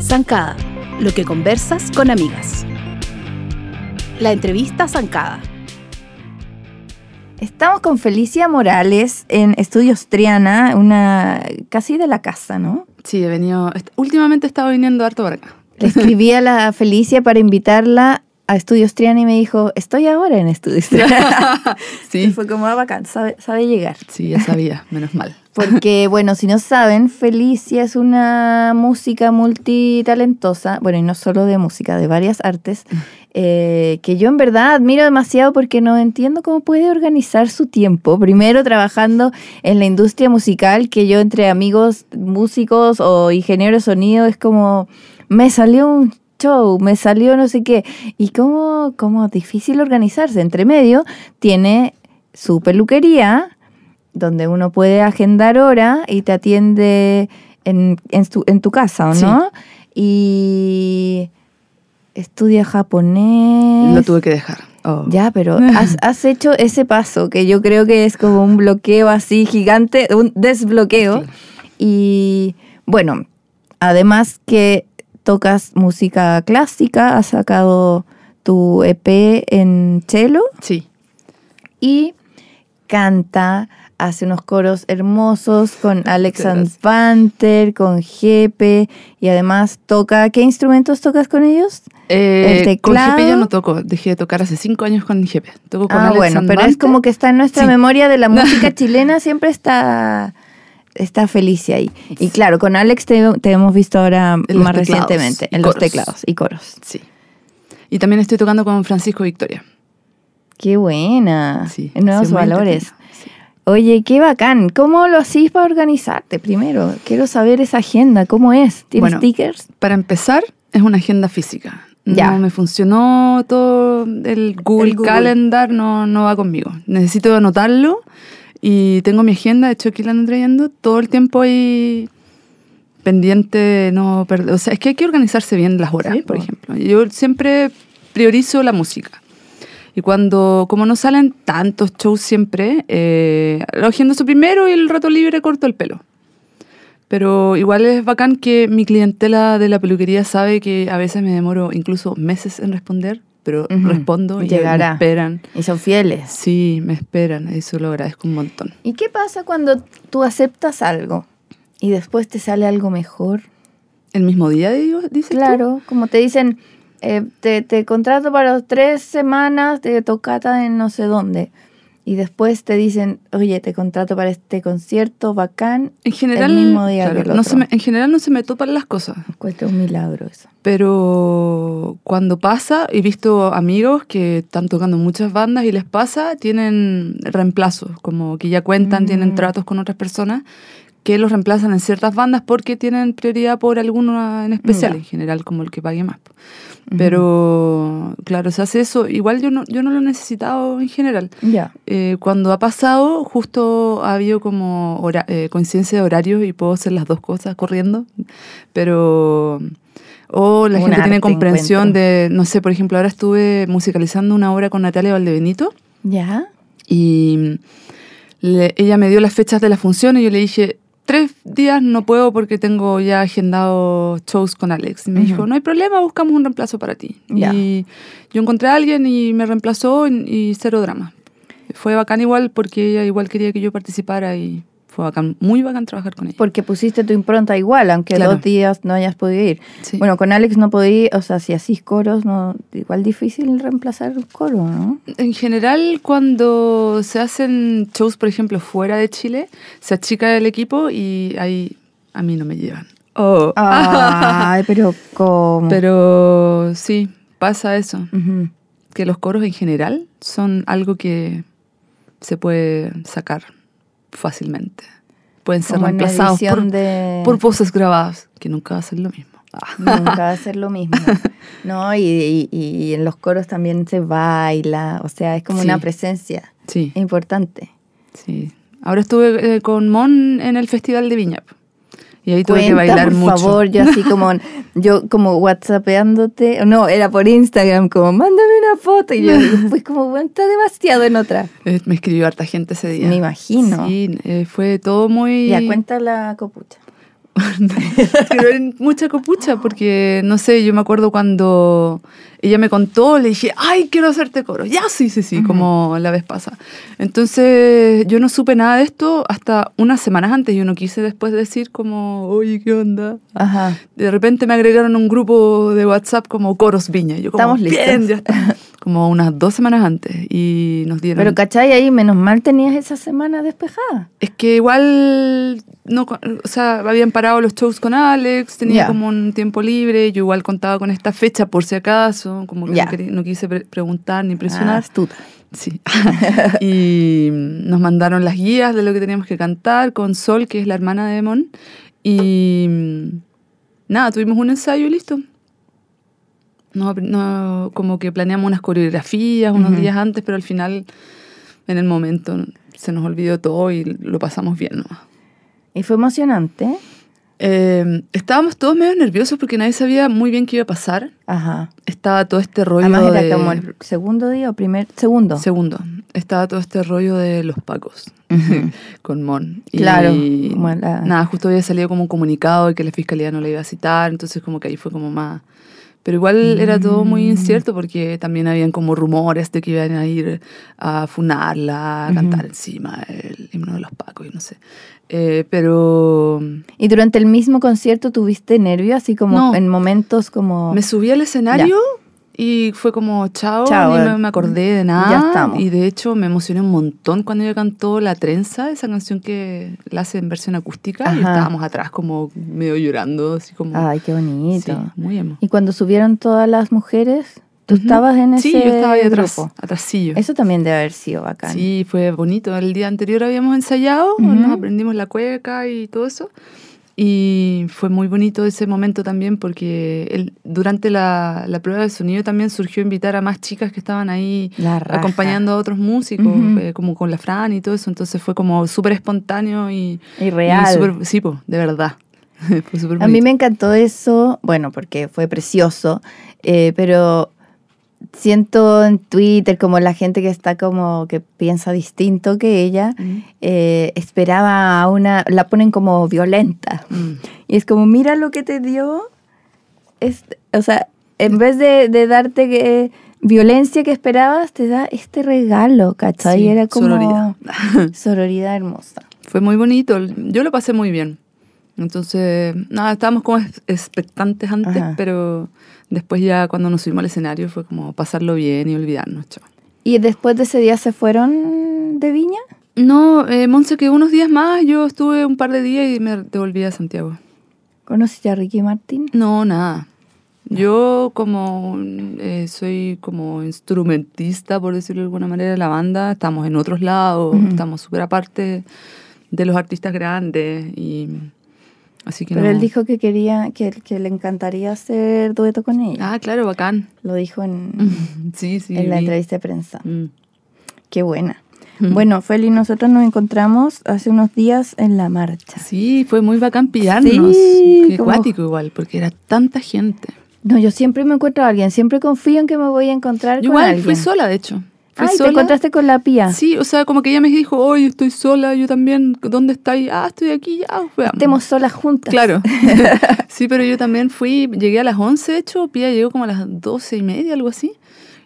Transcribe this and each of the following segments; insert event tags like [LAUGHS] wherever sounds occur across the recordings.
Zancada, lo que conversas con amigas. La entrevista Zancada. Estamos con Felicia Morales en Estudios Triana, una casi de la casa, ¿no? Sí, he venido. Últimamente he estado viniendo harto por acá. Le escribí a la Felicia para invitarla a Estudios Triana y me dijo, estoy ahora en Estudios Triana. [LAUGHS] sí. Y fue como, ah, bacán, sabe, sabe llegar. Sí, ya sabía, menos mal. Porque, [LAUGHS] bueno, si no saben, Felicia es una música multitalentosa, bueno, y no solo de música, de varias artes, eh, que yo en verdad admiro demasiado porque no entiendo cómo puede organizar su tiempo. Primero trabajando en la industria musical, que yo entre amigos músicos o ingenieros de sonido es como, me salió un show, me salió no sé qué. Y cómo, cómo difícil organizarse. Entre medio tiene su peluquería, donde uno puede agendar hora y te atiende en, en, tu, en tu casa, ¿o no? Y estudia japonés. Lo tuve que dejar. Oh. Ya, pero has, [LAUGHS] has, hecho ese paso que yo creo que es como un bloqueo así gigante, un desbloqueo. Sí. Y bueno, además que tocas música clásica, has sacado tu EP en cello. Sí. Y canta, hace unos coros hermosos con [LAUGHS] Alex Panther, con Jepe y además toca. ¿Qué instrumentos tocas con ellos? Eh, El teclado. Con Jepe ya no toco, dejé de tocar hace cinco años con Jepe. Toco con ah, Alex bueno, pero es como que está en nuestra sí. memoria de la [LAUGHS] música chilena, siempre está está Felicia ahí. Y claro, con Alex te, te hemos visto ahora En más los recientemente en los coros. teclados y coros. Sí. Y también estoy tocando con Francisco Victoria. Qué buena. Sí, En nuevos valores. sí. Oye, qué bacán. ¿Cómo lo hacís para organizarte primero? Quiero saber esa agenda, ¿cómo es? ¿Tienes Bueno, stickers? Para empezar, es una agenda física. Ya. No me funcionó todo el Google, El Google. Calendar, no, no va conmigo. Necesito anotarlo y tengo mi agenda, de hecho aquí la ando trayendo, todo el tiempo ahí pendiente, no perder. O sea, es que hay que organizarse bien las horas, Sí, por po. ejemplo. Yo siempre priorizo la música. Y cuando, como no salen tantos shows siempre, eh, eso primero y el rato libre corto el pelo. Pero igual es bacán que mi clientela de la peluquería sabe que a veces me demoro incluso meses en responder, pero Ujú. respondo y Llegará. me esperan. Y son fieles. Sí, me esperan, eso lo agradezco un montón. ¿Y qué pasa cuando tú aceptas algo y después te sale algo mejor? ¿El mismo día, dices tú? Claro, como te dicen, eh, te, te contrato para tres semanas de tocata en no sé dónde. Y después te dicen, oye, te contrato para este concierto bacán. En general, el mismo día claro, que el no otro. se me- en general no se me topan las cosas. Encuentro un milagro eso. Pero cuando pasa, he visto amigos que están tocando muchas bandas y les pasa, tienen reemplazos, como que ya cuentan, Mm. tienen tratos con otras personas que los reemplazan en ciertas bandas porque tienen prioridad por alguno en especial, en general como el que pague más. Pero claro, se hace eso. Igual yo no, yo no lo he necesitado en general. Ya. Eh, cuando ha pasado, justo ha habido como hora- eh, coincidencia de horarios y puedo hacer las dos cosas corriendo, pero... O la Un gente tiene comprensión encuentro. de, no sé, por ejemplo, ahora estuve musicalizando una obra con Natalia Valdebenito ¿Ya? y le- ella me dio las fechas de la función y yo le dije, tres días no puedo porque tengo ya agendado shows con Alex. Y me dijo, no hay problema, buscamos un reemplazo para ti. Y yo encontré a alguien y me reemplazó y, y cero drama. Fue bacán igual porque ella igual quería que yo participara y fue bacán, muy bacán trabajar con ella. Porque pusiste tu impronta igual, aunque Claro. dos días no hayas podido ir. Sí. Bueno, con Alex no podí, o sea, si hacís coros, no, igual difícil reemplazar un coro, ¿no? En general, cuando se hacen shows, por ejemplo, fuera de Chile, se achica el equipo y ahí a mí no me llevan. Oh. [LAUGHS] Ay, pero ¿cómo? Pero sí, pasa eso. Ujú. Que los coros en general son algo que se puede sacar fácilmente. Pueden ser Como reemplazados por, de... por voces grabadas, que nunca va a ser lo mismo. Ah. [LAUGHS] Nunca va a ser lo mismo. [LAUGHS] No, y, y- y en los coros también se baila, o sea, es como Sí. una presencia Sí, importante. sí. Ahora estuve eh, con Mon en el Festival de Viña. Y ahí tuve que Cuenta, bailar por mucho. favor, yo así como, [LAUGHS] yo como whatsappeándote, no, era por Instagram, como, mándame una foto, y yo [LAUGHS] pues como, bueno, está demasiado en otra. Eh, Me escribió harta gente ese día. Me imagino. Sí, eh, fue todo muy... Ya, cuenta la copucha. [LAUGHS] Pero en mucha copucha, porque no sé, yo me acuerdo cuando ella me contó, le dije, ay, quiero hacerte coro. Ya, sí, sí, sí, como la vez pasada. Entonces, yo no supe nada de esto hasta unas semanas antes. Yo no quise después decir, como, oye, ¿qué onda? Ajá. De repente me agregaron un grupo de WhatsApp como Coros Viña. Yo, como, Estamos listos. bien, ya está. [LAUGHS] Como unas dos semanas antes. Y nos dieron. Pero cachai, ahí menos mal tenías esa semana despejada. Es que igual, no, o sea, habían parado los shows con Alex, tenía como un tiempo libre, yo igual contaba con esta fecha por si acaso, como que no, querí- no quise pre- preguntar ni Ah, presionar. astuta. Sí. [LAUGHS] y nos mandaron las guías de lo que teníamos que cantar con Sol, que es la hermana de Mon. Y nada, tuvimos un ensayo y listo. No, no, como que planeamos unas coreografías unos días antes, pero al final, en el momento, se nos olvidó todo y lo pasamos bien nomás. Y fue emocionante. Eh, estábamos todos medio nerviosos porque nadie sabía muy bien qué iba a pasar. Ajá. Estaba todo este rollo Además era de... como el segundo día o primer, segundo. Segundo, estaba todo este rollo de los pacos [LAUGHS] con Mon. Claro, Y como la- nada, justo había salido como un comunicado de que la fiscalía no la iba a citar, entonces como que ahí fue como más... Pero igual era todo Mm. muy incierto porque también habían como rumores de que iban a ir a funarla, a cantar encima el himno de los pacos y no sé. Eh, pero Y durante el mismo concierto tuviste nervios, así como No. en momentos como... me subí al escenario y fue como chao, Chao, ni eh. me, me acordé de nada. Ya estamos. Y de hecho me emocioné un montón cuando ella cantó La Trenza, esa canción que la hace en versión acústica. Y Ajá. estábamos atrás como medio llorando, así como... Ay, qué bonito. Sí, muy emo. Y cuando subieron todas las mujeres, tú Ujú. estabas en ese Sí, yo estaba ahí atrás, grupo. atrasillo. Eso también debe haber sido bacán. Sí, fue bonito. El día anterior habíamos ensayado, Ujú. nos aprendimos la cueca y todo eso. Y fue muy bonito ese momento también porque el- durante la, la prueba de sonido también surgió invitar a más chicas que estaban ahí acompañando a otros músicos, eh, como con la Fran y todo eso. Entonces fue como súper espontáneo y, Y real. y súper- sí, po, de verdad. [LAUGHS] fue A mí me encantó eso, bueno, porque fue precioso, eh, pero siento en Twitter como la gente que está como que piensa distinto que ella, Mm. eh, esperaba a una, la ponen como violenta. Mm. Y es como, mira lo que te dio. este- o sea, en vez de, de darte que, violencia que esperabas, te da este regalo, ¿cachai? Sí, Era como sororidad. [LAUGHS] sororidad hermosa. Fue muy bonito. Yo lo pasé muy bien. Entonces, nada, estábamos como ex- expectantes antes, Ajá. pero después ya cuando nos subimos al escenario fue como pasarlo bien y olvidarnos. chao. ¿Y después de ese día se fueron de Viña? No, eh, Monse quedó unos días más, yo estuve un par de días y me devolví a Santiago. ¿Conociste a Ricky Martín? No, nada. Yo como eh, soy como instrumentista, por decirlo de alguna manera, de la banda, estamos en otros lados, Ujú. estamos súper aparte de los artistas grandes y así que Pero no. él dijo que quería, que, que le encantaría hacer dueto con ella. Ah, claro, bacán. Lo dijo en, [LAUGHS] Sí, sí. en la vi. entrevista de prensa. Mm. Qué buena. Mm. Bueno, Feli, nosotros nos encontramos hace unos días en la marcha. Sí, fue muy bacán pillarnos. Sí, Qué como- cuático igual, porque era tanta gente. No, yo siempre me encuentro a alguien, siempre confío en que me voy a encontrar Yo con igual alguien. fui sola, de hecho. Fui Ay, te sola. encontraste con la pía. Sí, o sea, como que ella me dijo, oye, estoy sola, yo también, ¿dónde estáis? Ah, estoy aquí, ya, veamos. Estemos solas juntas. Claro. [LAUGHS] sí, pero yo también fui, llegué a las 11, de hecho, Pía llegó como a las 12 y media, algo así.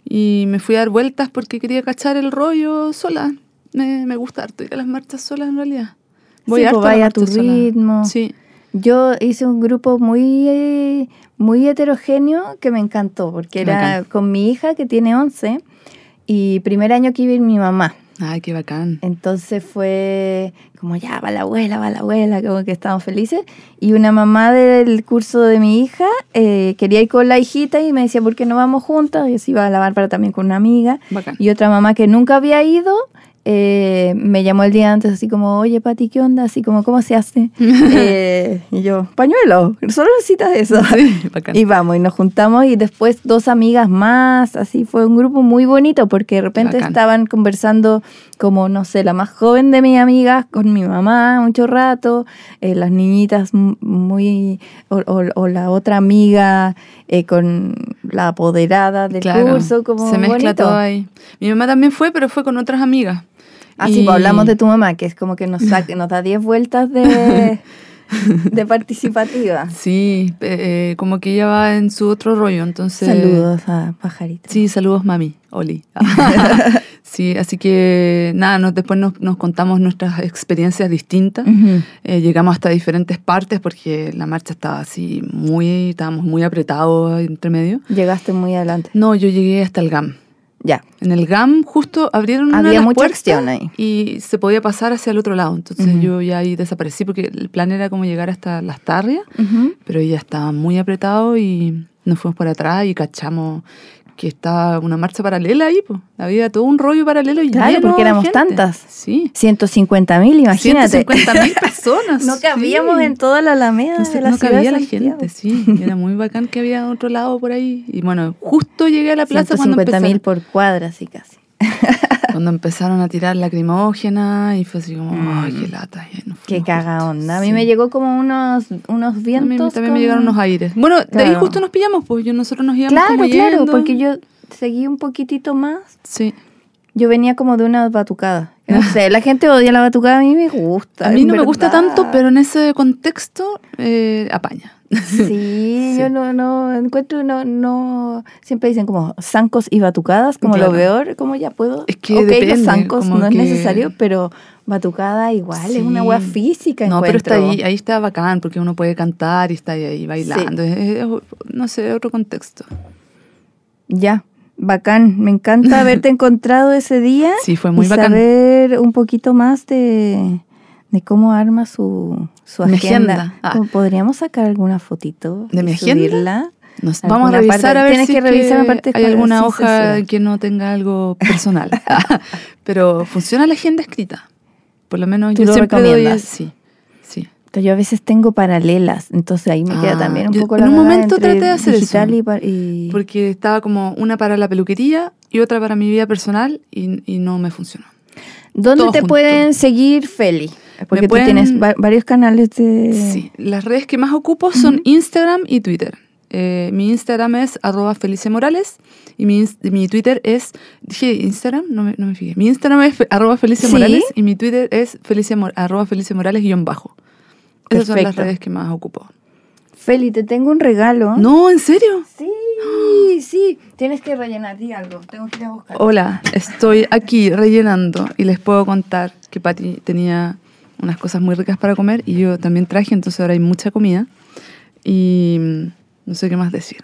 Y me fui a dar vueltas porque quería cachar el rollo sola. Me, me gusta harto ir a las marchas solas en realidad. Sí, harto pues vaya a tu sola. ritmo. Sí. Yo hice un grupo muy, muy heterogéneo que me encantó, porque era Bacán. con mi hija que tiene 11 y primer año que iba a ir mi mamá. Ay, qué bacán. Entonces fue como ya, va la abuela, va la abuela, como que estábamos felices. Y una mamá del curso de mi hija eh, quería ir con la hijita y me decía, ¿por qué no vamos juntas? Y así iba a la Bárbara también con una amiga. Bacán. Y otra mamá que nunca había ido, eh, me llamó el día antes así como, oye Pati, ¿qué onda? Así como, ¿cómo se hace? [LAUGHS] Eh, y yo, pañuelo, solo necesitas eso. [LAUGHS] Sí. [LAUGHS] Y vamos, y nos juntamos y después dos amigas más, así fue un grupo muy bonito porque de repente Bacán. estaban conversando como, no sé, la más joven de mis amigas con mi mamá mucho rato, eh, las niñitas muy, o, o- o la otra amiga eh, con la apoderada del Claro, curso, como se mezcla bonito. todo ahí. Mi mamá también fue, pero fue con otras amigas. Así Y- pues hablamos de tu mamá, que es como que nos, saca- [LAUGHS] nos da 10 vueltas de, [LAUGHS] de participativa. Sí, eh, como que ella va en su otro rollo, entonces... Saludos a Pajarita. Sí, saludos mami, Oli. [LAUGHS] sí, así que nada, nos- después nos, nos contamos nuestras experiencias distintas. Eh, llegamos hasta diferentes partes porque la marcha estaba así muy, estábamos muy apretados entre medio. Llegaste muy adelante. No, yo llegué hasta el GAM. Ya. En el GAM justo abrieron una Había las mucha acción ahí. y se podía pasar hacia el otro lado. Entonces Ujú. yo ya ahí desaparecí porque el plan era como llegar hasta las tarrias, pero ya estaba muy apretado y nos fuimos por atrás y cachamos que estaba una marcha paralela ahí, pues. Había todo un rollo paralelo y Claro, porque éramos gente. tantas. Sí. 150 mil, imagínate. 150 mil [LAUGHS] personas. No cabíamos sí. en toda la alameda No, sé, de la no ciudad cabía de la gente, sí. Era muy bacán que había otro lado por ahí. Y bueno, justo llegué a la [LAUGHS] plaza cuando 150 mil por cuadra, así casi. [LAUGHS] cuando empezaron a tirar lacrimógena y fue así como, ay, qué lata. y ahí nos Mm. Qué caga onda. A mí Sí. me llegó como unos, unos A mí vientos. también me llegaron unos aires. Bueno, de ahí justo nos pillamos, pues yo nosotros nos íbamos Claro, como claro, yendo. porque yo seguí un poquitito más. Sí. Yo venía como de una batucada. No sé, la gente odia la batucada, a mí me gusta. A mí no me gusta tanto, pero en ese contexto eh, apaña. Sí, [LAUGHS] Sí. yo no, no encuentro, no, no, siempre dicen como zancos y batucadas, como Claro. lo peor, como ya puedo. Es que ok, depende, los zancos no es necesario, pero batucada igual, es una Sí. hueá física. No, pero está ahí, ahí está bacán, porque uno puede cantar y está ahí, ahí bailando. Es- es- no sé, otro contexto. Ya, bacán. Me encanta [LAUGHS] haberte encontrado ese día. Sí, fue muy y bacán. saber un poquito más de, de cómo arma su, su agenda. agenda. Ah. ¿Podríamos sacar alguna fotito? ¿De mi agenda? Nos, vamos a revisar parte- a ver tienes si que revisar aparte hay alguna hoja que no tenga algo personal. [LAUGHS] pero funciona la agenda escrita. Por lo menos ¿Tú yo lo siempre doy... Sí, Yo a veces tengo paralelas, entonces ahí me queda Ah, también un yo poco en la un cagada momento entre traté de hacer eso. y, Porque estaba como una para la peluquería y otra para mi vida personal y, y no me funcionó. ¿Dónde todo te junto. pueden seguir, Feli? Porque tú pueden- tienes va- varios canales de... Sí, las redes que más ocupo son Instagram y Twitter. Eh, mi Instagram es arroba Felicia Morales y mi, Twitter es... Dije Instagram, no me, no me fijé. Mi Instagram es arroba. Morales y mi Twitter es arroba Felicia Morales guion bajo. Esas son las redes que más ocupo. Feli, te tengo un regalo. No, ¿en serio? Sí, [GASPS] sí. Tienes que rellenar, di algo. Tengo que ir a buscar. Hola, estoy aquí rellenando y les puedo contar que Patti tenía unas cosas muy ricas para comer y yo también traje, entonces ahora hay mucha comida y mm, no sé qué más decir.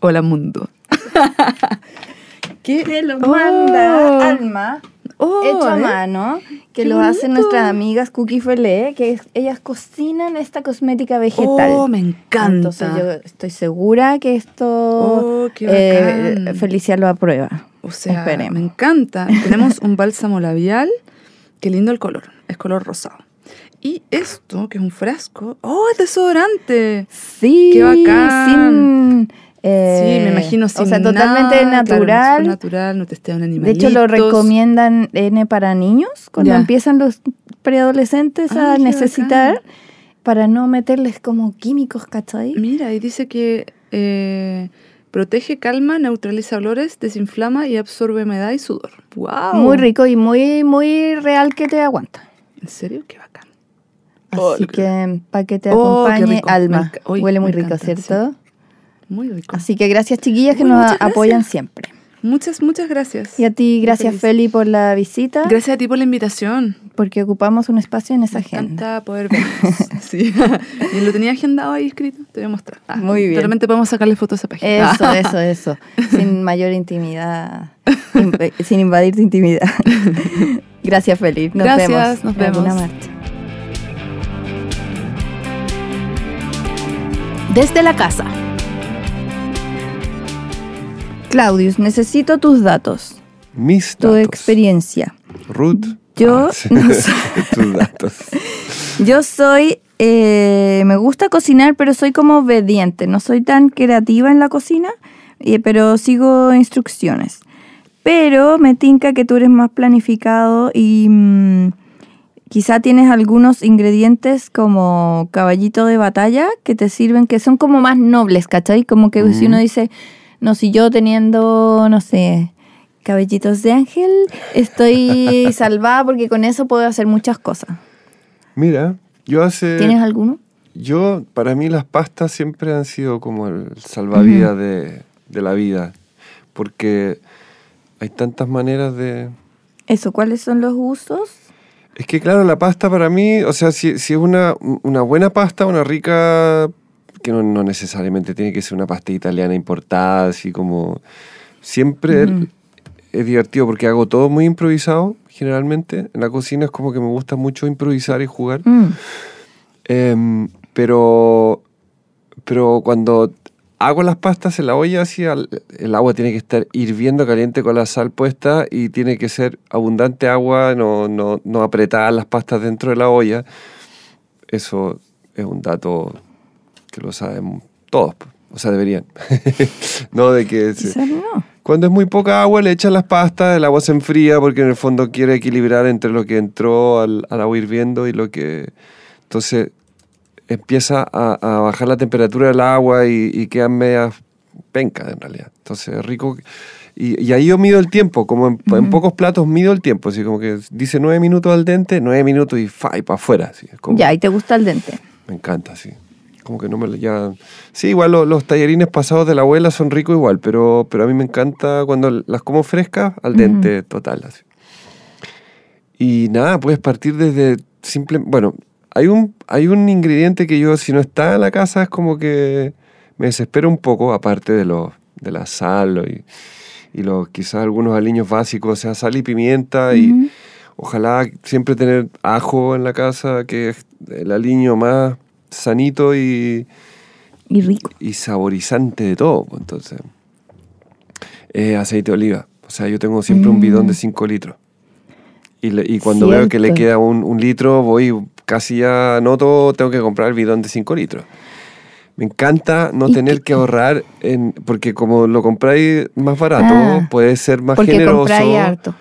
Hola mundo. [LAUGHS] [LAUGHS] ¿Qué? Te lo Oh. manda Alma, Oh, hecho a mano, que lo hacen nuestras amigas Cookie Fele, que ellas cocinan esta cosmética vegetal. Oh, me encanta. Entonces yo estoy segura que esto Oh, qué eh. Felicia lo aprueba. O sea, Esperemos. me encanta. Tenemos un bálsamo labial. Qué lindo el color. Es color rosado. Y esto, que es un frasco. ¡Oh, es desodorante! Sí, Qué bacán. sin... eh, sí, me imagino sin O sea, totalmente nada, claro, natural. natural, no testea un de hecho, lo recomiendan N para niños cuando Ya. empiezan los preadolescentes Ah, a qué necesitar bacán. para no meterles como químicos, ¿cachai? Mira, y dice que eh, protege, calma, neutraliza olores, desinflama y absorbe humedad y sudor. ¡Wow! Muy rico y muy, muy real que te aguanta. ¿En serio? Qué bacán. Así Oh, que para que te Oh, acompañe Alma. Huele muy rico, encanta, ¿cierto? Muy rico. Así que gracias chiquillas que nos gracias. apoyan siempre. Muchas, muchas gracias. Y a ti, gracias. Feli por la visita, Gracias a ti por la invitación. porque ocupamos un espacio en esa Me agenda. encanta poder vernos. [LAUGHS] sí. y lo tenía agendado ahí escrito. Te voy a mostrar. Ah, Muy bien. De repente podemos sacarle fotos a esa página. Eso, [LAUGHS] eso, eso. Sin mayor intimidad, in- eh, sin invadir tu intimidad. [LAUGHS] Gracias, Feli. Nos Gracias, vemos. nos en alguna vemos. marcha. Desde la casa. Claudius, necesito tus datos, Mis tu datos. experiencia. Ruth. Yo Ah, [LAUGHS] sí. no soy- [LAUGHS] Tus datos. Yo soy, eh, me gusta cocinar, pero soy como obediente. No soy tan creativa en la cocina, eh, pero sigo instrucciones. Pero me tinca que tú eres más planificado y mm, quizá tienes algunos ingredientes como caballito de batalla que te sirven, que son como más nobles, ¿cachai? Como que si uno dice, no, si yo teniendo, no sé, cabellitos de ángel, estoy [LAUGHS] salvada porque con eso puedo hacer muchas cosas. Mira, yo hace... ¿Tienes alguno? Yo, para mí las pastas siempre han sido como el salvavidas de, de la vida, porque hay tantas maneras de... Eso, ¿cuáles son los usos? Es que claro, la pasta para mí, o sea, si, si es una, una buena pasta, una rica, que no, no necesariamente tiene que ser una pasta italiana importada, así como... Siempre es divertido porque hago todo muy improvisado, generalmente. En la cocina es como que me gusta mucho improvisar y jugar. Mm, Em, pero, pero cuando hago las pastas en la olla, así, al- el agua tiene que estar hirviendo caliente con la sal puesta y tiene que ser abundante agua, no, no, no apretar las pastas dentro de la olla. Eso es un dato que lo saben todos, o sea, deberían. [LAUGHS] no de que... no. cuando es muy poca agua, le echan las pastas, el agua se enfría porque en el fondo quiere equilibrar entre lo que entró al, al agua hirviendo y lo que... Entonces empieza a, a bajar la temperatura del agua y, y quedan medias pencas en realidad. Entonces es rico. Y, y ahí yo mido el tiempo, como en, en pocos platos mido el tiempo, así como que dice nueve minutos al dente, nueve minutos y fa, y para afuera. Así, como- Ya, y te gusta el dente. me encanta, sí. Como que no me lo ya. Sí, igual lo- los tallarines pasados de la abuela son ricos igual, pero, pero a mí me encanta cuando las como frescas al dente total. Así. Y nada, puedes partir desde simple. Bueno, hay un, hay un ingrediente que yo, si no está en la casa, es como que me desespera un poco, aparte de, lo, de la sal y, y los, quizás algunos aliños básicos, o sea, sal y pimienta y. Ojalá siempre tener ajo en la casa, que es el aliño más sanito y, Y rico. y saborizante de todo. pues, Entonces, eh, aceite de oliva. O sea, yo tengo siempre un bidón de 5 litros. Y, le- y cuando veo que le queda un, un litro, voy casi ya noto, tengo que comprar el bidón de 5 litros. Me encanta no ¿Y tener qué- que ahorrar, en, porque como lo compráis más barato, Ah, puede ser más Porque generoso. compráis harto.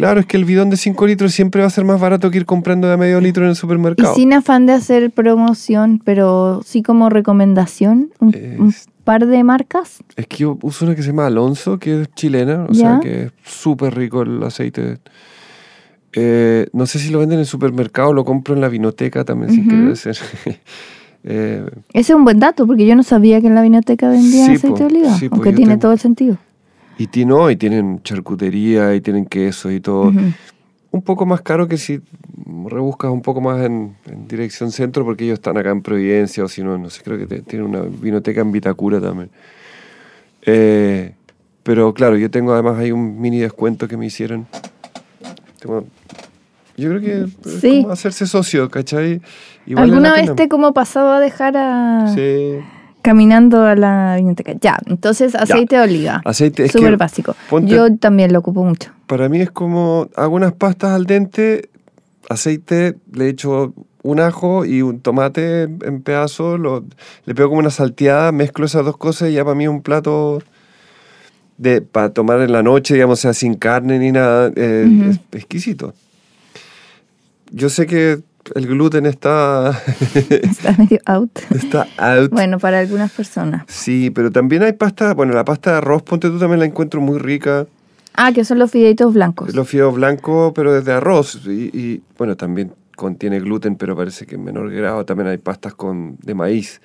Claro, es que el bidón de 5 litros siempre va a ser más barato que ir comprando de medio litro en el Y supermercado. sin afán de hacer promoción, pero sí como recomendación, un, par de marcas. Es que yo uso una que se llama Alonso, que es chilena, o Ya. sea que es súper rico el aceite. Eh, no sé si lo venden en el supermercado, lo compro en la vinoteca también, sin Ujú. querer decir. [LAUGHS] Eh, Ese es un buen dato, porque yo no sabía que en la vinoteca vendían Sí, aceite po. de oliva, Sí, aunque tiene tengo- todo el sentido. Y y tienen charcutería, y tienen queso y todo. Un poco más caro que si rebuscas un poco más en, en dirección centro, porque ellos están acá en Providencia, o si no, no sé, creo que te- tienen una vinoteca en Vitacura también. Eh, pero claro, yo tengo además hay un mini descuento que me hicieron. Tengo- yo creo que es Sí. como hacerse socio, ¿cachai? ¿Alguna vez te como pasado a dejar a... Sí. Caminando a la vinoteca? Ya, entonces aceite de oliva. Aceite, es Súper básico. ponte- Yo también lo ocupo mucho. Para mí es como hago unas pastas al dente, aceite, le echo un ajo y un tomate en pedazos, lo- le pego como una salteada, mezclo esas dos cosas y ya para mí es un plato de para tomar en la noche, digamos, o sea, sin carne ni nada, eh, Ujú. es exquisito. Yo sé que el gluten está, [LAUGHS] Está medio out. está out. Bueno, para algunas personas. Sí, pero también hay pasta, bueno, la pasta de arroz, ponte tú también la encuentro muy rica. Ah, que son los fideitos blancos. Los fideos blancos, pero desde arroz. Y, y, bueno, también contiene gluten, pero parece que en menor grado. También hay pastas con, de maíz.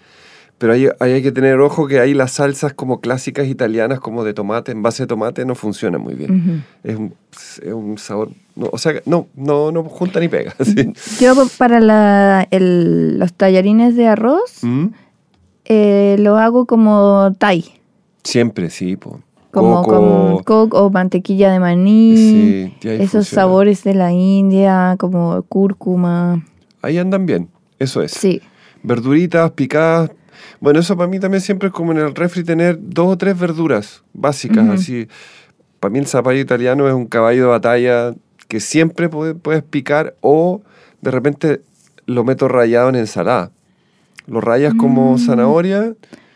Pero ahí, ahí hay que tener ojo que ahí las salsas como clásicas italianas, como de tomate, en base de tomate, no funcionan muy bien. Es, un, es un sabor... no, o sea, no, no, no junta ni pega. [LAUGHS] sí. Yo para la- el- los tallarines de arroz ¿Mm? eh, lo hago como Thai. Siempre, sí. Po. Como Coco, coco o mantequilla de maní. Sí, esos funciona. sabores de la India, como cúrcuma. Ahí andan bien. Eso es. Sí. Verduritas picadas. Bueno, eso para mí también siempre es como en el refri tener dos o tres verduras básicas. Así, para mí el zapallo italiano es un caballo de batalla que siempre puede- puedes picar o de repente lo meto rayado en ensalada. Lo rayas como Mm. zanahoria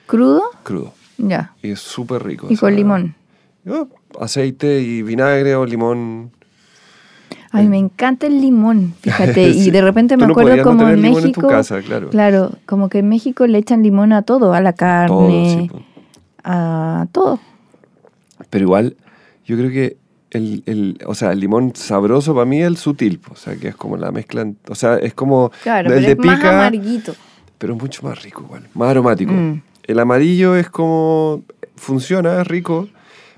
¿Crudo? crudo. Ya. Y es súper rico. Y con limón. aceite y vinagre o limón. Ay, me encanta el limón, fíjate. [LAUGHS] Sí. Y de repente me acuerdo no como en México. en tu casa, claro. Claro, como que en México le echan limón a todo, a la Todo, carne, sí, a todo. Pero igual, yo creo que el, el- o sea, el limón sabroso para mí es el sutil, o sea, que es como la mezcla, o sea, es como Claro, el pero de es más pica, amarguito. pero es mucho más rico igual, más aromático. Mm. El amarillo es como, funciona, es rico,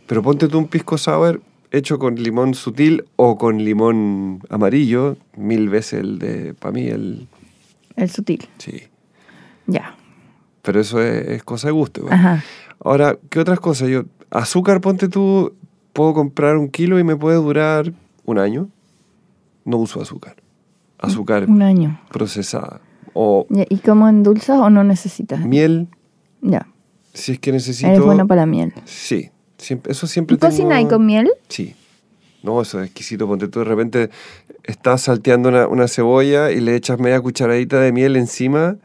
pero ponte tú un pisco sour hecho con limón sutil o con limón amarillo, mil veces el de, para mí, el, El sutil. sí. Ya. Pero eso es, es cosa de gusto. igual. Ajá. Ahora, ¿qué otras cosas? Yo, azúcar, ponte tú, puedo comprar un kilo y me puede durar un año. No uso azúcar. Azúcar Un año. procesada. O ¿Y cómo endulzas o no necesitas? miel, Ya. si es que necesito. Eres bueno para la miel. Sí, siempre, eso siempre ¿Y tengo- con miel? Sí. No, eso es exquisito. Ponte tú de repente estás salteando una, una cebolla y le echas media cucharadita de miel encima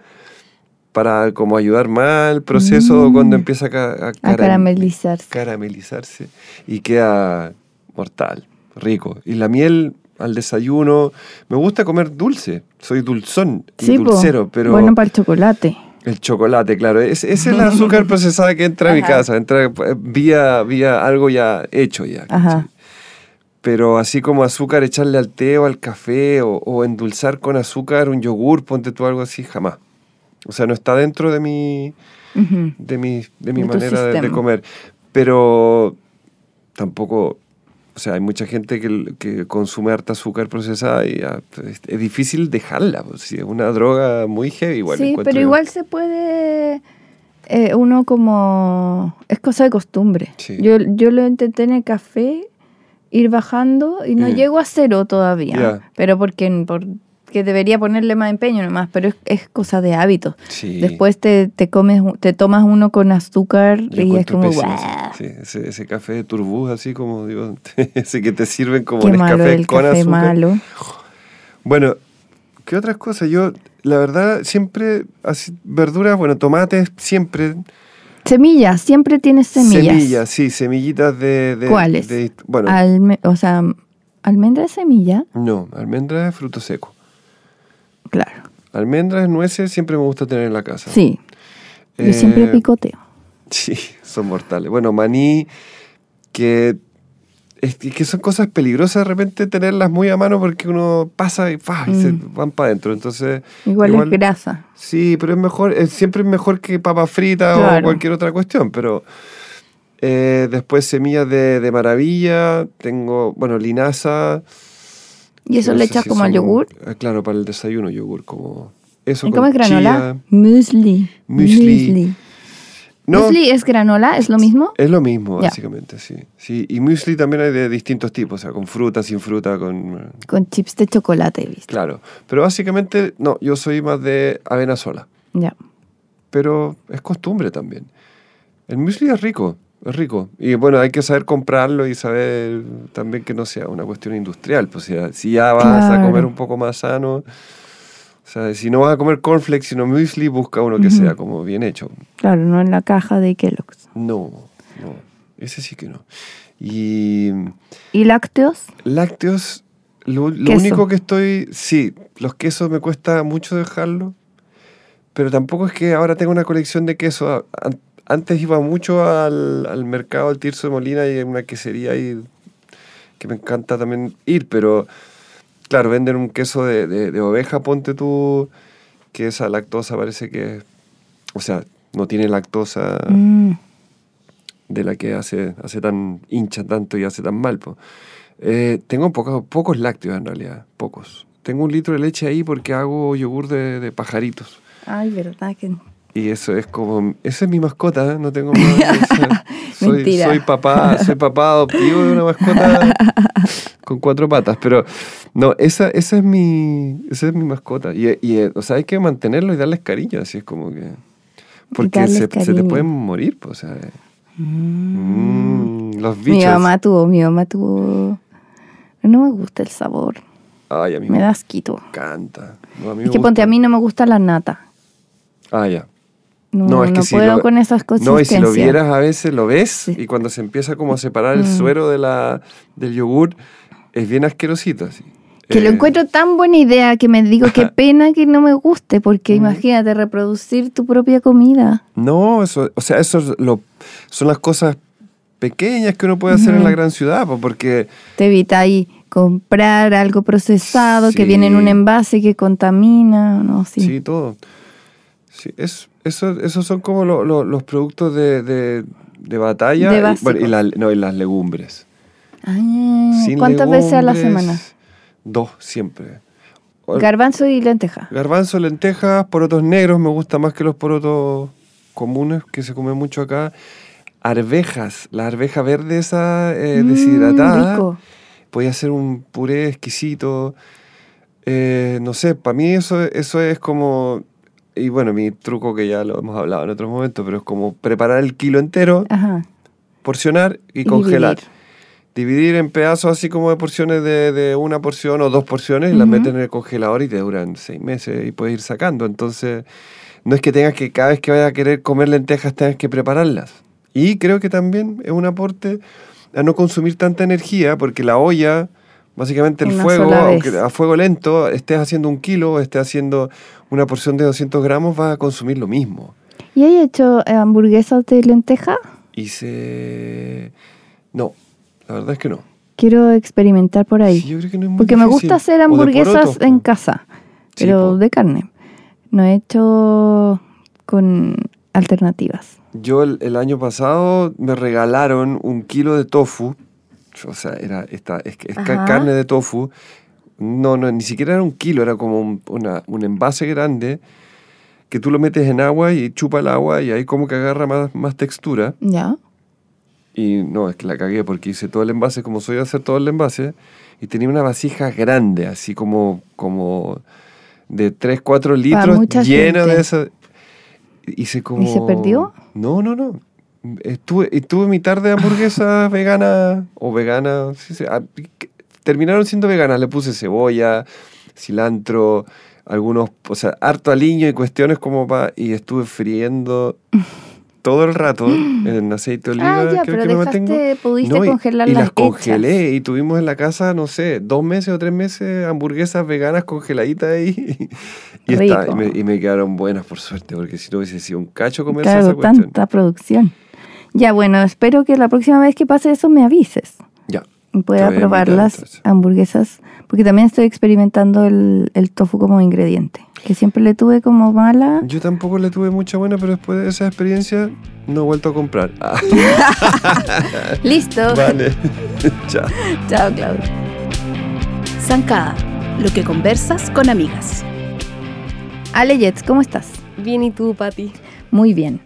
para como ayudar más al proceso Mm. cuando empieza a, ca- a A caram- caramelizarse. caramelizarse y queda mortal, rico. Y la miel al desayuno, me gusta comer dulce, soy dulzón y Sí, po. dulcero, pero Bueno para el chocolate. El chocolate, claro, es, ese es el [LAUGHS] azúcar procesada que entra a mi casa, entra eh, vía, vía algo ya hecho ya. Pero así como azúcar, echarle al té o al café o, o endulzar con azúcar un yogur, ponte tú algo así, jamás. O sea, no está dentro de mi, de mi, de mi De manera de, comer. Pero tampoco, o sea, hay mucha gente que, que consume harta azúcar procesada y ya, es, es difícil dejarla. Pues, sí, es una droga muy heavy igual. sí, pero yo. igual se puede. eh, uno como. Es cosa de costumbre. Sí. Yo, yo lo intenté en el café, ir bajando y no Mm. llego a cero todavía. Ya. Pero porque, porque debería ponerle más empeño nomás, pero es, es cosa de hábitos. Sí. Después te, te comes, te tomas uno con azúcar Yo y es como. sí, ese, ese café de turbú, así como digo, [LAUGHS] ese que te sirven como Qué malo café el con café azúcar. malo. Bueno, ¿qué otras cosas? Yo, la verdad, siempre, así, verduras, bueno, tomates, siempre. Semillas, siempre tienes semillas. Semillas, sí, semillitas de... de- ¿Cuáles? de- bueno, Alme- o sea, almendra de semilla, no, almendras es fruto seco. Claro. Almendras, nueces, siempre me gusta tener en la casa. Sí. Yo Eh, siempre picoteo. Sí, [LAUGHS] son mortales. Bueno, maní, que, es que son cosas peligrosas de repente tenerlas muy a mano porque uno pasa y, ¡fa! y se Mm. van para adentro. Entonces, Igual, es grasa. Sí, pero es mejor, es, siempre es mejor que papa frita o cualquier otra cuestión, pero eh, después semillas de, de maravilla, tengo, bueno, linaza. ¿Y eso le echas como al yogur? eh, claro, para el desayuno yogur, como eso ¿Y cómo es granola? chía. Muesli. Muesli. No, ¿Muesli es granola? ¿Es lo mismo? es lo mismo, básicamente, sí. sí. Y muesli también hay de distintos tipos, o sea, con fruta, sin fruta, con... Con chips de chocolate, ¿viste? Claro, pero básicamente, no, yo soy más de avena sola. Ya. pero es costumbre también. El muesli es rico, es rico. Y bueno, hay que saber comprarlo y saber también que no sea una cuestión industrial. Pues si, si ya vas a Claro. comer un poco más sano, o sea, si no vas a comer cornflakes, sino muesli, busca uno que Ujú. sea como bien hecho. Claro, no en la caja de Kellogg's. No, no, ese sí que no. Y ¿Y lácteos? lácteos, lo, lo único que estoy, sí, los quesos me cuesta mucho dejarlo, pero tampoco es que ahora tengo una colección de quesos. An- Antes iba mucho al, al mercado, al Tirso de Molina y hay una quesería ahí que me encanta también ir, pero claro, venden un queso de, de- de oveja, ponte tú, que esa lactosa parece que, o sea, no tiene lactosa Mm. de la que hace, hace tan hincha tanto y hace tan mal. po. Eh, tengo pocos, pocos lácteos en realidad, pocos. Tengo un litro de leche ahí porque hago yogur de, de pajaritos. Ay, verdad que... Y eso es como, esa es mi mascota, ¿eh? no tengo más. [LAUGHS] soy, soy papá, soy papá adoptivo de una mascota con cuatro patas, pero no, esa, esa es mi, esa es mi mascota. Y, y, eh, o sea, hay que mantenerlo y darles cariño, así es como que, porque se, se te pueden morir, pues, o sea, mm, los Mi bichos. mamá tuvo, mi mamá tuvo No me gusta el sabor. Ay, a mí Me me da asquito. encanta. No, Es que ponte, gusta. a mí no me gusta la nata. Ah, ya. No, No, es que no si puedo lo- con esas No, y si lo vieras a veces lo ves Sí. y cuando se empieza como a separar el Mm. suero de la, del yogur, es bien asquerosito así. Que lo Eh, encuentro tan buena idea que me digo qué [LAUGHS] pena que no me guste, porque imagínate reproducir tu propia comida. No, eso, o sea, eso es lo, son las cosas pequeñas que uno puede hacer en la gran ciudad, po, porque Te evita ahí comprar algo procesado que viene en un envase que contamina, no, sí. sí, todo. Sí, es, eso, esos son como lo- lo- los productos de, de, de batalla De y, bueno, y la- no, y las legumbres. Ah, ¿Cuántas veces a la semana? Dos, siempre. Garbanzo y lenteja. Garbanzo, lentejas, porotos negros, me gusta más que los porotos comunes que se comen mucho acá. Arvejas, la arveja verde esa eh, Mm, deshidratada. rico. Podía hacer un puré exquisito. Eh, no sé, para mí eso, eso es como... Y bueno, mi truco que ya lo hemos hablado en otros momentos, pero es como preparar el kilo entero, Ajá. porcionar y, Y congelar. dividir. Dividir en pedazos así como de porciones de, de una porción o dos porciones, y las Ujú. metes en el congelador y te duran seis meses y puedes ir sacando. Entonces, no es que tengas que cada vez que vayas a querer comer lentejas tengas que prepararlas. Y creo que también es un aporte a no consumir tanta energía, porque la olla, básicamente el Una fuego, aunque a fuego lento, estés haciendo un kilo, estés haciendo una porción de 200 gramos, vas a consumir lo mismo. ¿Y hay hecho eh, hamburguesas de lenteja? Hice... No, la verdad es que no. Quiero experimentar por ahí. Sí, yo creo que no es muy Porque me gusta hacer hamburguesas porotos, en casa, Sí, pero po. de carne. No he hecho con alternativas. Yo el, el año pasado me regalaron un kilo de tofu. O sea, era esta, es, es carne de tofu. No, no, ni siquiera era un kilo, era como un, una- un envase grande que tú lo metes en agua y chupa el agua y ahí como que agarra más, más textura. ¿Ya? Y no, es que la cagué porque hice todo el envase como soy de hacer todo el envase. Y tenía una vasija grande, así como, como de 3, 4 litros llena gente. de esa. Hice como... se perdió? No, no, no. Estuve, estuve mi tarde de hamburguesa [LAUGHS] vegana o vegana. sí, sí, ah, Terminaron siendo veganas. Le puse cebolla, cilantro, algunos, o sea, harto aliño y cuestiones como para... Y estuve friendo [LAUGHS] todo el rato en aceite de oliva. Ah, ya, creo pero que me mantengo. dejaste, pudiste No, y- congelar y las las congelé y tuvimos en la casa, no sé, dos meses o tres meses hamburguesas veganas congeladitas ahí. y, está- y, me, y me quedaron buenas, por suerte, porque si no hubiese sido un cacho comerse Claro, esa cuestión. tanta producción. Ya, bueno, espero que la próxima vez que pase eso me avises. Ya. Y pueda probar las hamburguesas. Porque también estoy experimentando el, el tofu como ingrediente. Que siempre le tuve como mala. Yo tampoco le tuve mucha buena, pero después de esa experiencia no he vuelto a comprar. Ah, [LAUGHS] Listo. vale. [LAUGHS] Chao. Chao, Claudia. Zancada, lo que conversas con amigas. Ale Jets, ¿cómo estás? Bien, ¿y tú, Pati? Muy bien.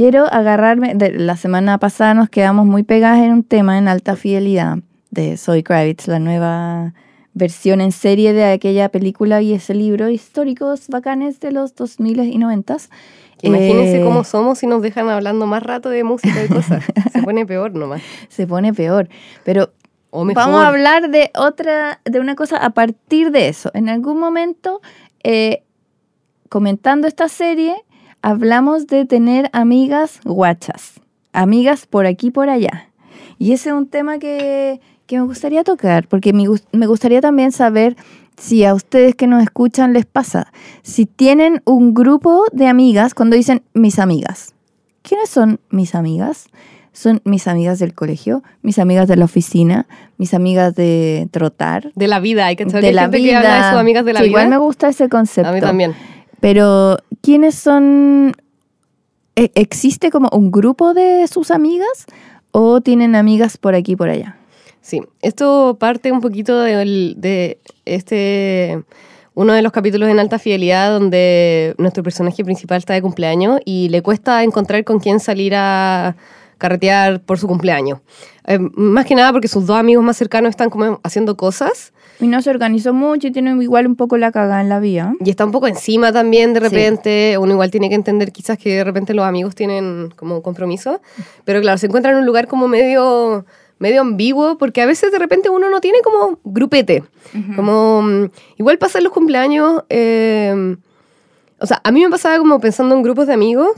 Quiero agarrarme, de, la semana pasada nos quedamos muy pegadas en un tema en alta fidelidad de Zoe Kravitz, la nueva versión en serie de aquella película y ese libro históricos bacanes de los 2000 y 90. Imagínense Eh, cómo somos si nos dejan hablando más rato de música y cosas. Se [LAUGHS] pone peor nomás. Se pone peor. Pero O vamos a hablar de otra, de una cosa a partir de eso. En algún momento, eh, comentando esta serie, hablamos de tener amigas guachas, amigas por aquí y por allá. Y ese es un tema que, que me gustaría tocar, porque me, me gustaría también saber si a ustedes que nos escuchan les pasa, si tienen un grupo de amigas, cuando dicen mis amigas, ¿quiénes son mis amigas? Son mis amigas del colegio, mis amigas de la oficina, mis amigas de trotar, De la vida, hay que saber de que la gente vida. que habla de sus amigas de la Sí, vida. Igual me gusta ese concepto. a mí también. Pero, ¿quiénes son? e- ¿Existe como un grupo de sus amigas o tienen amigas por aquí y por allá? Sí, esto parte un poquito de este uno de los capítulos en alta fidelidad donde nuestro personaje principal está de cumpleaños y le cuesta encontrar con quién salir a carretear por su cumpleaños. Eh, más que nada porque sus dos amigos más cercanos están como haciendo cosas Y no se organizó mucho y tienen igual un poco la cagada en la vía. y está un poco encima también de Sí. repente. Uno igual tiene que entender quizás que de repente los amigos tienen como compromiso. Pero claro, se encuentran en un lugar como medio medio ambiguo, porque a veces de repente uno no tiene como grupete. Como, mm, igual pasa en los cumpleaños, eh, o sea, a mí me pasaba como pensando en grupos de amigos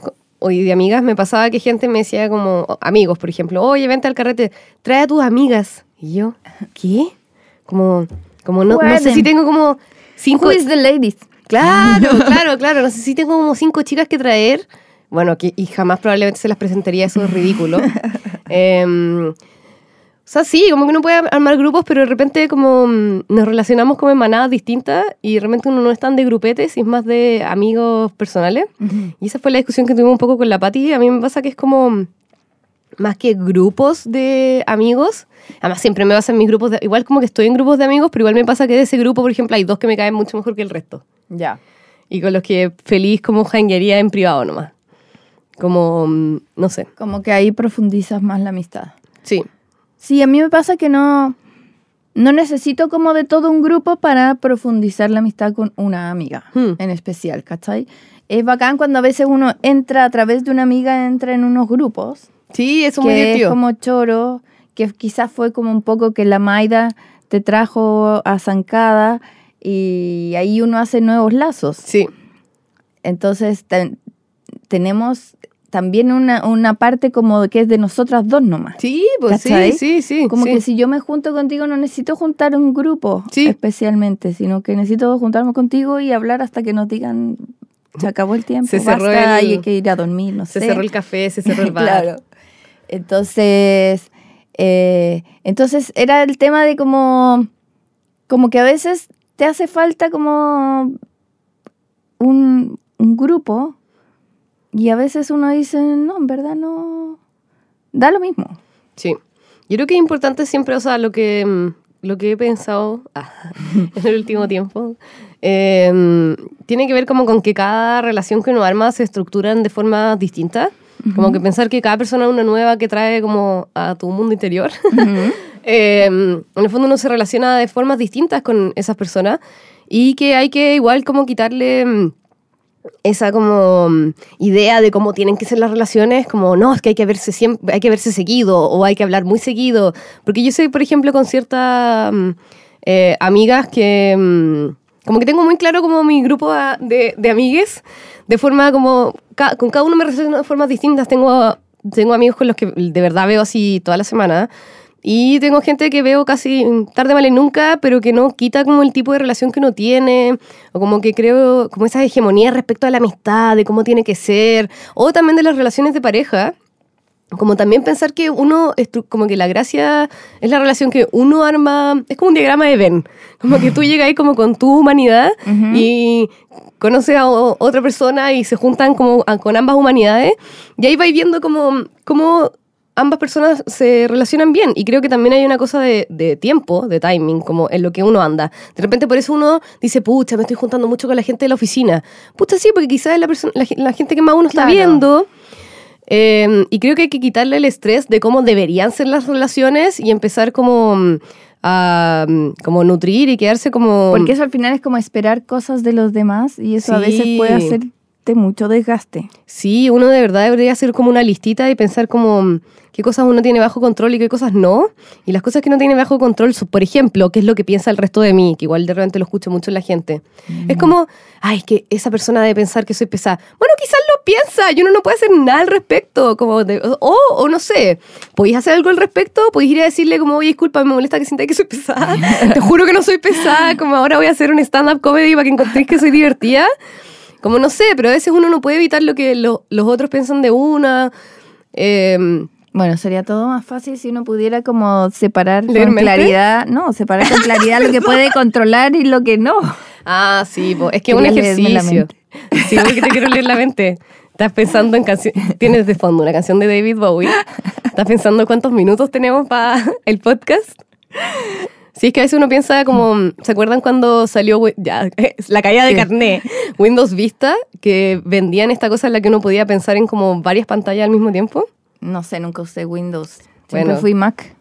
o de amigas, me pasaba que gente me decía como, amigos, por ejemplo, oye, vente al carrete, trae a tus amigas. Y yo, ¿qué? Como, como no, no sé si tengo como cinco... Who is the ladies? Claro, [LAUGHS] claro, claro. No sé si tengo como cinco chicas que traer. Bueno, que, y jamás probablemente se las presentaría, eso es ridículo. [LAUGHS] Em, o sea, sí, como que uno puede armar grupos, pero de repente como mm, nos relacionamos como en manadas distintas y de repente uno no es tan de grupetes y es más de amigos personales. Y esa fue la discusión que tuvimos un poco con la Pati. A mí me pasa que es como mm, más que grupos de amigos. Además, siempre me pasa en mis grupos, de, igual como que estoy en grupos de amigos, pero igual me pasa que de ese grupo, por ejemplo, hay dos que me caen mucho mejor que el resto. Ya. Y con los que feliz como janguería en privado nomás. Como, mm, no sé. Como que ahí profundizas más la amistad. Sí. Sí, a mí me pasa que no, no necesito como de todo un grupo para profundizar la amistad con una amiga Hmm. en especial, ¿cachai? Es bacán cuando a veces uno entra a través de una amiga, entra en unos grupos, Sí, es muy que es divertido. como choro, que quizás fue como un poco que la Maida te trajo a Zancada y ahí uno hace nuevos lazos. Sí. Entonces ten- tenemos también una, una parte como que es de nosotras dos nomás. Sí, pues ¿Cachai? sí, sí, sí. Como sí. que si yo me junto contigo no necesito juntar un grupo Sí. especialmente, sino que necesito juntarme contigo y hablar hasta que nos digan se acabó el tiempo, Se cerró basta, el- hay que ir a dormir, no Se sé. cerró el café, se cerró el [LAUGHS] bar. claro. Entonces, eh, entonces era el tema de como, que a veces te hace falta como un, un grupo y a veces uno dice, no, en verdad no, da lo mismo. Sí. Yo creo que es importante siempre, o sea, lo que, mm, lo que he pensado [LAUGHS] ah, en el último tiempo, mm, tiene que ver como con que cada relación que uno arma se estructuran de forma distinta. Como que pensar que cada persona es una nueva que trae como a tu mundo interior. [LAUGHS] Eh, en el fondo uno se relaciona de formas distintas con esas personas y que hay que igual como quitarle mm, esa como mm, idea de cómo tienen que ser las relaciones, como no, es que hay que verse siempre, hay que verse seguido o hay que hablar muy seguido. Porque yo sé, por ejemplo, con ciertas mm, eh, amigas que como que tengo muy claro como mi grupo de, de amigues, de forma como, con cada uno me relaciono de formas distintas. Tengo, tengo amigos con los que de verdad veo así toda la semana. Y tengo gente que veo casi tarde, mal y nunca, pero que no quita como el tipo de relación que uno tiene, o como que creo, como esa hegemonía respecto a la amistad, de cómo tiene que ser, o también de las relaciones de pareja. Como también pensar que uno, como que la gracia es la relación que uno arma, es como un diagrama de Venn, como que tú [LAUGHS] llegas ahí como con tu humanidad y conoces a otra persona y se juntan como con ambas humanidades y ahí vais viendo como, como ambas personas se relacionan bien y creo que también hay una cosa de, de tiempo, de timing, como en lo que uno anda. De repente por eso uno dice, pucha, me estoy juntando mucho con la gente de la oficina. Pucha, sí, porque quizás es la, persona- la, la gente que más uno está viendo. Eh, y creo que hay que quitarle el estrés de cómo deberían ser las relaciones y empezar como mm, a mm, como nutrir y quedarse como... Porque eso al final es como esperar cosas de los demás y eso a veces puede hacerte mucho desgaste. Sí, uno de verdad debería hacer como una listita y pensar como mm, qué cosas uno tiene bajo control y qué cosas no. Y las cosas que no tiene bajo control, por ejemplo, qué es lo que piensa el resto de mí, que igual de repente lo escucho mucho en la gente. Es como, ay, es que esa persona debe pensar que soy pesada. Bueno, quizás lo piensa y uno no puede hacer nada al respecto. Como de- o, o no sé, podéis hacer algo al respecto, podéis ir a decirle como, oye, disculpa, me molesta que sientas que soy pesada. Te juro que no soy pesada, como ahora voy a hacer un stand-up comedy para que encontréis que soy divertida. Como no sé, pero a veces uno no puede evitar lo que lo- los otros piensan de una. Eh, Bueno, sería todo más fácil si uno pudiera como separar ¿Leer con mente? claridad, no, separar con claridad lo que [LAUGHS] puede controlar y lo que no. ah, sí, po, es que es un ejercicio. Sí, porque te quiero leer la mente. Estás pensando en canción. Tienes de fondo una canción de David Bowie. Estás pensando cuántos minutos tenemos para el podcast. Sí, es que a veces uno piensa como, ¿se acuerdan cuando salió ya, [LAUGHS] la caída de carné? Windows Vista, que vendían esta cosa en la que uno podía pensar en como varias pantallas al mismo tiempo. No sé, nunca usé Windows. Siempre Bueno. fui Mac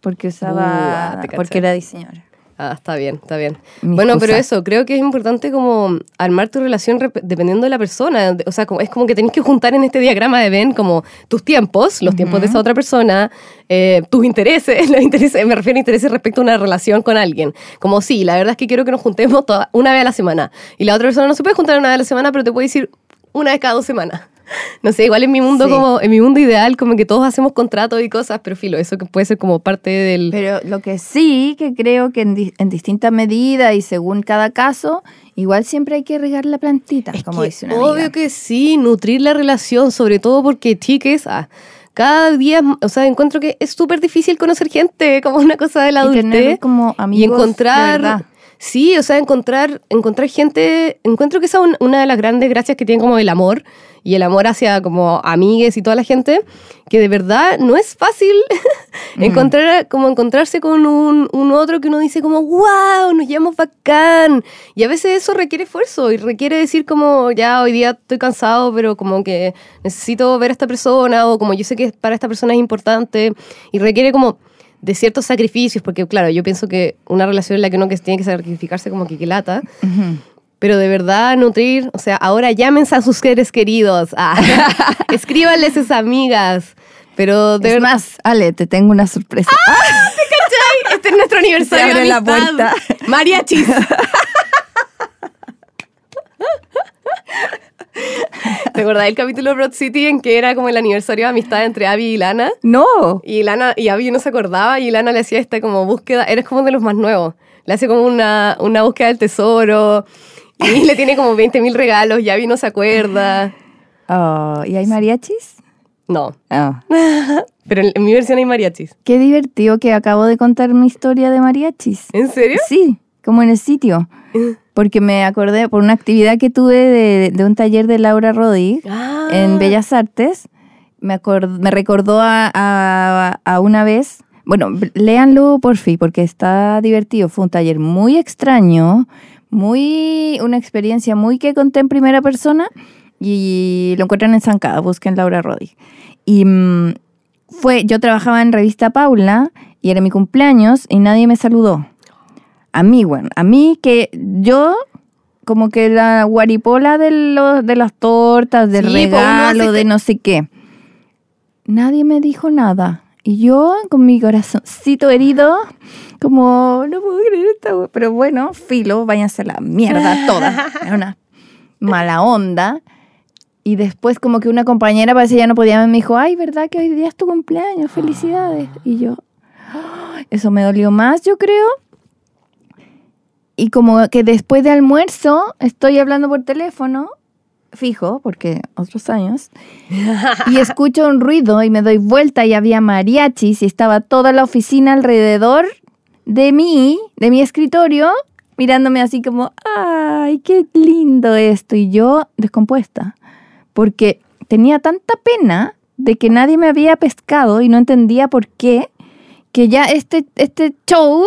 porque usaba, Uh, porque era diseñadora. Ah, está bien, está bien. Mi bueno, pero eso, creo que es importante como armar tu relación dependiendo de la persona. O sea, como, es como que tenés que juntar en este diagrama de Ben como tus tiempos, los tiempos de esa otra persona, eh, tus intereses, [LAUGHS] los intereses, me refiero a intereses respecto a una relación con alguien. Como sí, la verdad es que quiero que nos juntemos toda- una vez a la semana. Y la otra persona no se puede juntar una vez a la semana, pero te puede decir una vez cada dos semanas. [LAUGHS] No sé, igual en mi mundo Sí. como en mi mundo ideal como que todos hacemos contratos y cosas, pero filo, eso que puede ser como parte del Pero lo que sí, que creo que en, di- en distinta medida y según cada caso, igual siempre hay que regar la plantita, Es como que dice una obvio amiga. que sí, nutrir la relación, sobre todo porque, chiques, ah, cada día, o sea, encuentro que es súper difícil conocer gente, [LAUGHS] como una cosa de la Y tener adultez. como amigos y encontrar... Sí, o sea, encontrar, encontrar gente, encuentro que esa es un- una de las grandes gracias que tiene como el amor y el amor hacia como amigues y toda la gente, que de verdad no es fácil [LAUGHS] Mm. encontrar, como encontrarse con un, un otro que uno dice como, wow, nos llevamos bacán. Y a veces eso requiere esfuerzo y requiere decir como, ya hoy día estoy cansado, pero como que necesito ver a esta persona o como yo sé que para esta persona es importante y requiere como de ciertos sacrificios, porque claro, yo pienso que una relación en la que uno que tiene que sacrificarse como que, que lata, Ujú. Pero de verdad nutrir, o sea, ahora llámense a sus seres queridos, ah, [LAUGHS] a sus amigas, pero de Es verdad, más, Ale, te tengo una sorpresa. este es nuestro aniversario Se abre de la puerta. Mariachis. ¿Te acordás del capítulo de Broad City en que era como el aniversario de amistad entre Abby y Lana? No. Y Lana y Abby no se acordaba y Lana le hacía esta como búsqueda, eres como de los más nuevos. Le hace como una, una búsqueda del tesoro y le tiene como 20 mil regalos y Abby no se acuerda. Oh, ¿Y hay mariachis? No, Ah. [LAUGHS] pero en, mi versión hay mariachis. Qué divertido que acabo de contar mi historia de mariachis. ¿En serio? Sí, como en el sitio. [LAUGHS] Porque me acordé por una actividad que tuve de, de un taller de Laura Rodig Ah. en Bellas Artes. Me, acor- me recordó a, a- a una vez. Bueno, léanlo por fin, porque está divertido. Fue un taller muy extraño, muy una experiencia muy que conté en primera persona y lo encuentran en Zancada, busquen Laura Rodig. Y mm, fue, yo trabajaba en revista Paula y era mi cumpleaños y nadie me saludó. A mí, bueno, a mí que yo como que la guaripola de, los, de las tortas, del Sí, pues, regalo, de no sé qué. Nadie me dijo nada. Y yo con mi corazoncito herido, como, no puedo creer wea". Pero bueno, filo, váyanse a la mierda todas. Era una mala onda. Y después como que una compañera parece que ya no podía, me dijo, ay, ¿verdad que hoy día es tu cumpleaños? Felicidades. Y yo, "Ah", eso me dolió más, yo creo. Y como que después de almuerzo estoy hablando por teléfono, fijo, porque otros años, [LAUGHS] y escucho un ruido y me doy vuelta y había mariachis y estaba toda la oficina alrededor de mí, de mi escritorio, mirándome así como, ay, qué lindo esto. Y yo descompuesta, porque tenía tanta pena de que nadie me había pescado y no entendía por qué, que ya este, este show...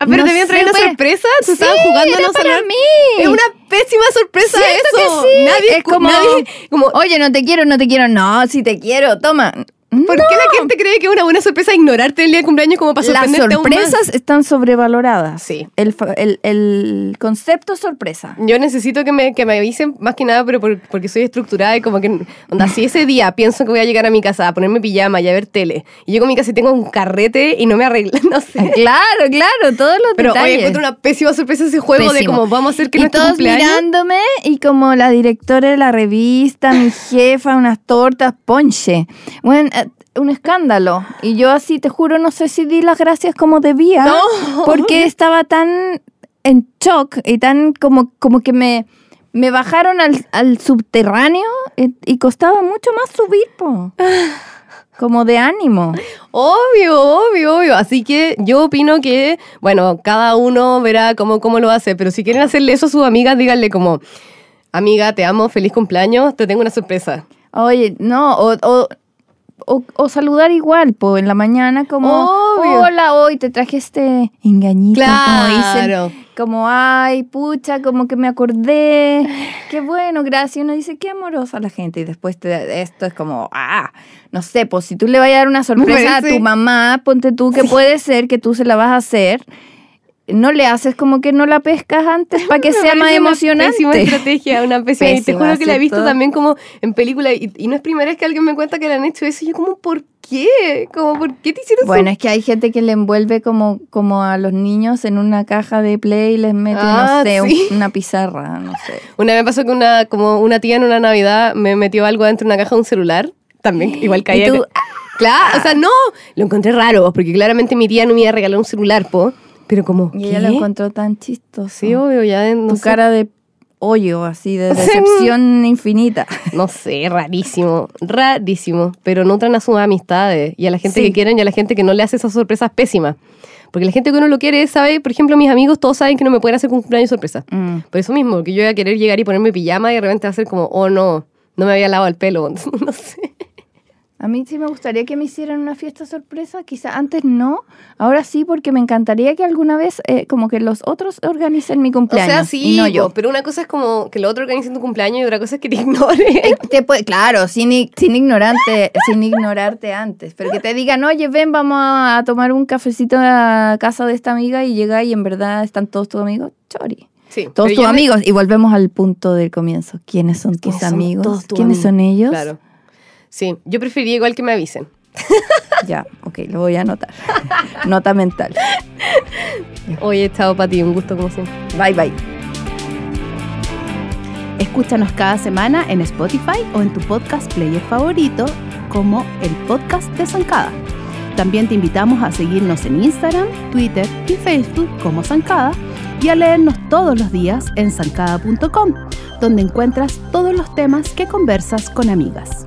Ah, pero no te habían sé, traído una sorpresa, te Sí, estaban jugando a era no para mí. Es una pésima sorpresa eso. que sí. Nadie es como, nadie- como oye, no te quiero, no te quiero. No, si te quiero, toma. ¿Por qué la gente cree que es una buena sorpresa ignorarte el día de cumpleaños como para Las sorprenderte sorpresas están sobrevaloradas. Sí. El, el, el concepto sorpresa. Yo necesito que me, que me avisen más que nada, pero por- porque soy estructurada y como que, onda, si ese día pienso que voy a llegar a mi casa a ponerme pijama y a ver tele, y llego a mi casa y tengo un carrete y no me arreglo, [LAUGHS] no sé. Claro, claro, todos los Pero hoy detalles. encuentro una pésima sorpresa ese juego de como vamos a hacer que y nuestro todos cumpleaños... mirándome y como la directora de la revista, mi jefa, unas tortas, ponche. Bueno, eh, un escándalo. Y yo así, te juro, no sé si di las gracias como debía. No. Porque [LAUGHS] estaba tan en shock y tan como, como que me, me bajaron al, al subterráneo y, y costaba mucho más subir, po. [LAUGHS] Como de ánimo. Obvio, obvio, obvio. Así que yo opino que, bueno, cada uno verá cómo, cómo lo hace, pero si quieren hacerle eso a sus amigas, díganle como, amiga, te amo, feliz cumpleaños, te tengo una sorpresa. Oye, no, o, o, o- o saludar igual, po, en la mañana como, Obvio. hola, hoy te traje este engañito, como Claro. dicen, como, ay, pucha, como que me acordé, qué bueno, gracias, uno dice, qué amorosa la gente, y después te- esto es como, ah, no sé, pues si tú le vas a dar una sorpresa [LAUGHS] a tu mamá, ponte tú que puede ser que tú se la vas a hacer, no le haces como que no la pescas antes para que Me sea más una emocionante. Pésima estrategia, una pésima. y te Pésima, juro que la he visto también como en película. Y, y no es primera vez que alguien me cuenta que le han hecho eso. Y yo, como, ¿por qué? Como, ¿por qué te hicieron Bueno, es que hay gente que le envuelve como, como a los niños en una caja de play y les mete, Ah, no sé, sí. una pizarra, no sé. Una vez me pasó que una, como una tía en una Navidad me metió algo dentro de una caja de un celular. También, igual caía. Y tú, Claro, o sea, no. Lo encontré raro, porque claramente mi tía no me iba a regalar un celular, po. Pero como. Y ella lo encontró tan chistoso. Sí, obvio, ya. No tu sé. cara de hoyo, así, de [LAUGHS] decepción infinita. [LAUGHS] No sé, rarísimo, rarísimo. Pero nutran a sus amistades y a la gente Sí. que quieren y a la gente que no le hace esas sorpresas pésimas. Porque la gente que uno lo quiere sabe, por ejemplo, mis amigos todos saben que no me pueden hacer cumpleaños sorpresa. Mm. Por eso mismo, que yo iba a querer llegar y ponerme pijama y de repente va a ser como, oh no, no me había lavado el pelo. [LAUGHS] no sé. A mí sí me gustaría que me hicieran una fiesta sorpresa, quizá antes no, ahora sí, porque me encantaría que alguna vez eh, como que los otros organicen mi O cumpleaños sea, sí, y no yo. pero una cosa es como que lo otro organice tu cumpleaños y otra cosa es que te [LAUGHS] ignore. Eh, te puede- claro, sin, sin, ignorante, sin ignorarte antes, pero que te digan, oye, ven, vamos a tomar un cafecito a casa de esta amiga y llega y en verdad están todos tus amigos, chori. Sí, Todos tus me- amigos. Y volvemos al punto del comienzo. ¿Quiénes son tus ¿Quiénes son amigos? todos tus ¿Quiénes son amigos? ellos? Claro. Sí, yo preferiría igual que me avisen. [LAUGHS] Ya, ok, lo voy a anotar. [LAUGHS] Nota mental. Oye, chao, Pati, un gusto como siempre. Bye, bye. Escúchanos cada semana en Spotify o en tu podcast player favorito como el podcast de Zancada. También te invitamos a seguirnos en Instagram, Twitter y Facebook como Zancada y a leernos todos los días en zancada.com, donde encuentras todos los temas que conversas con amigas.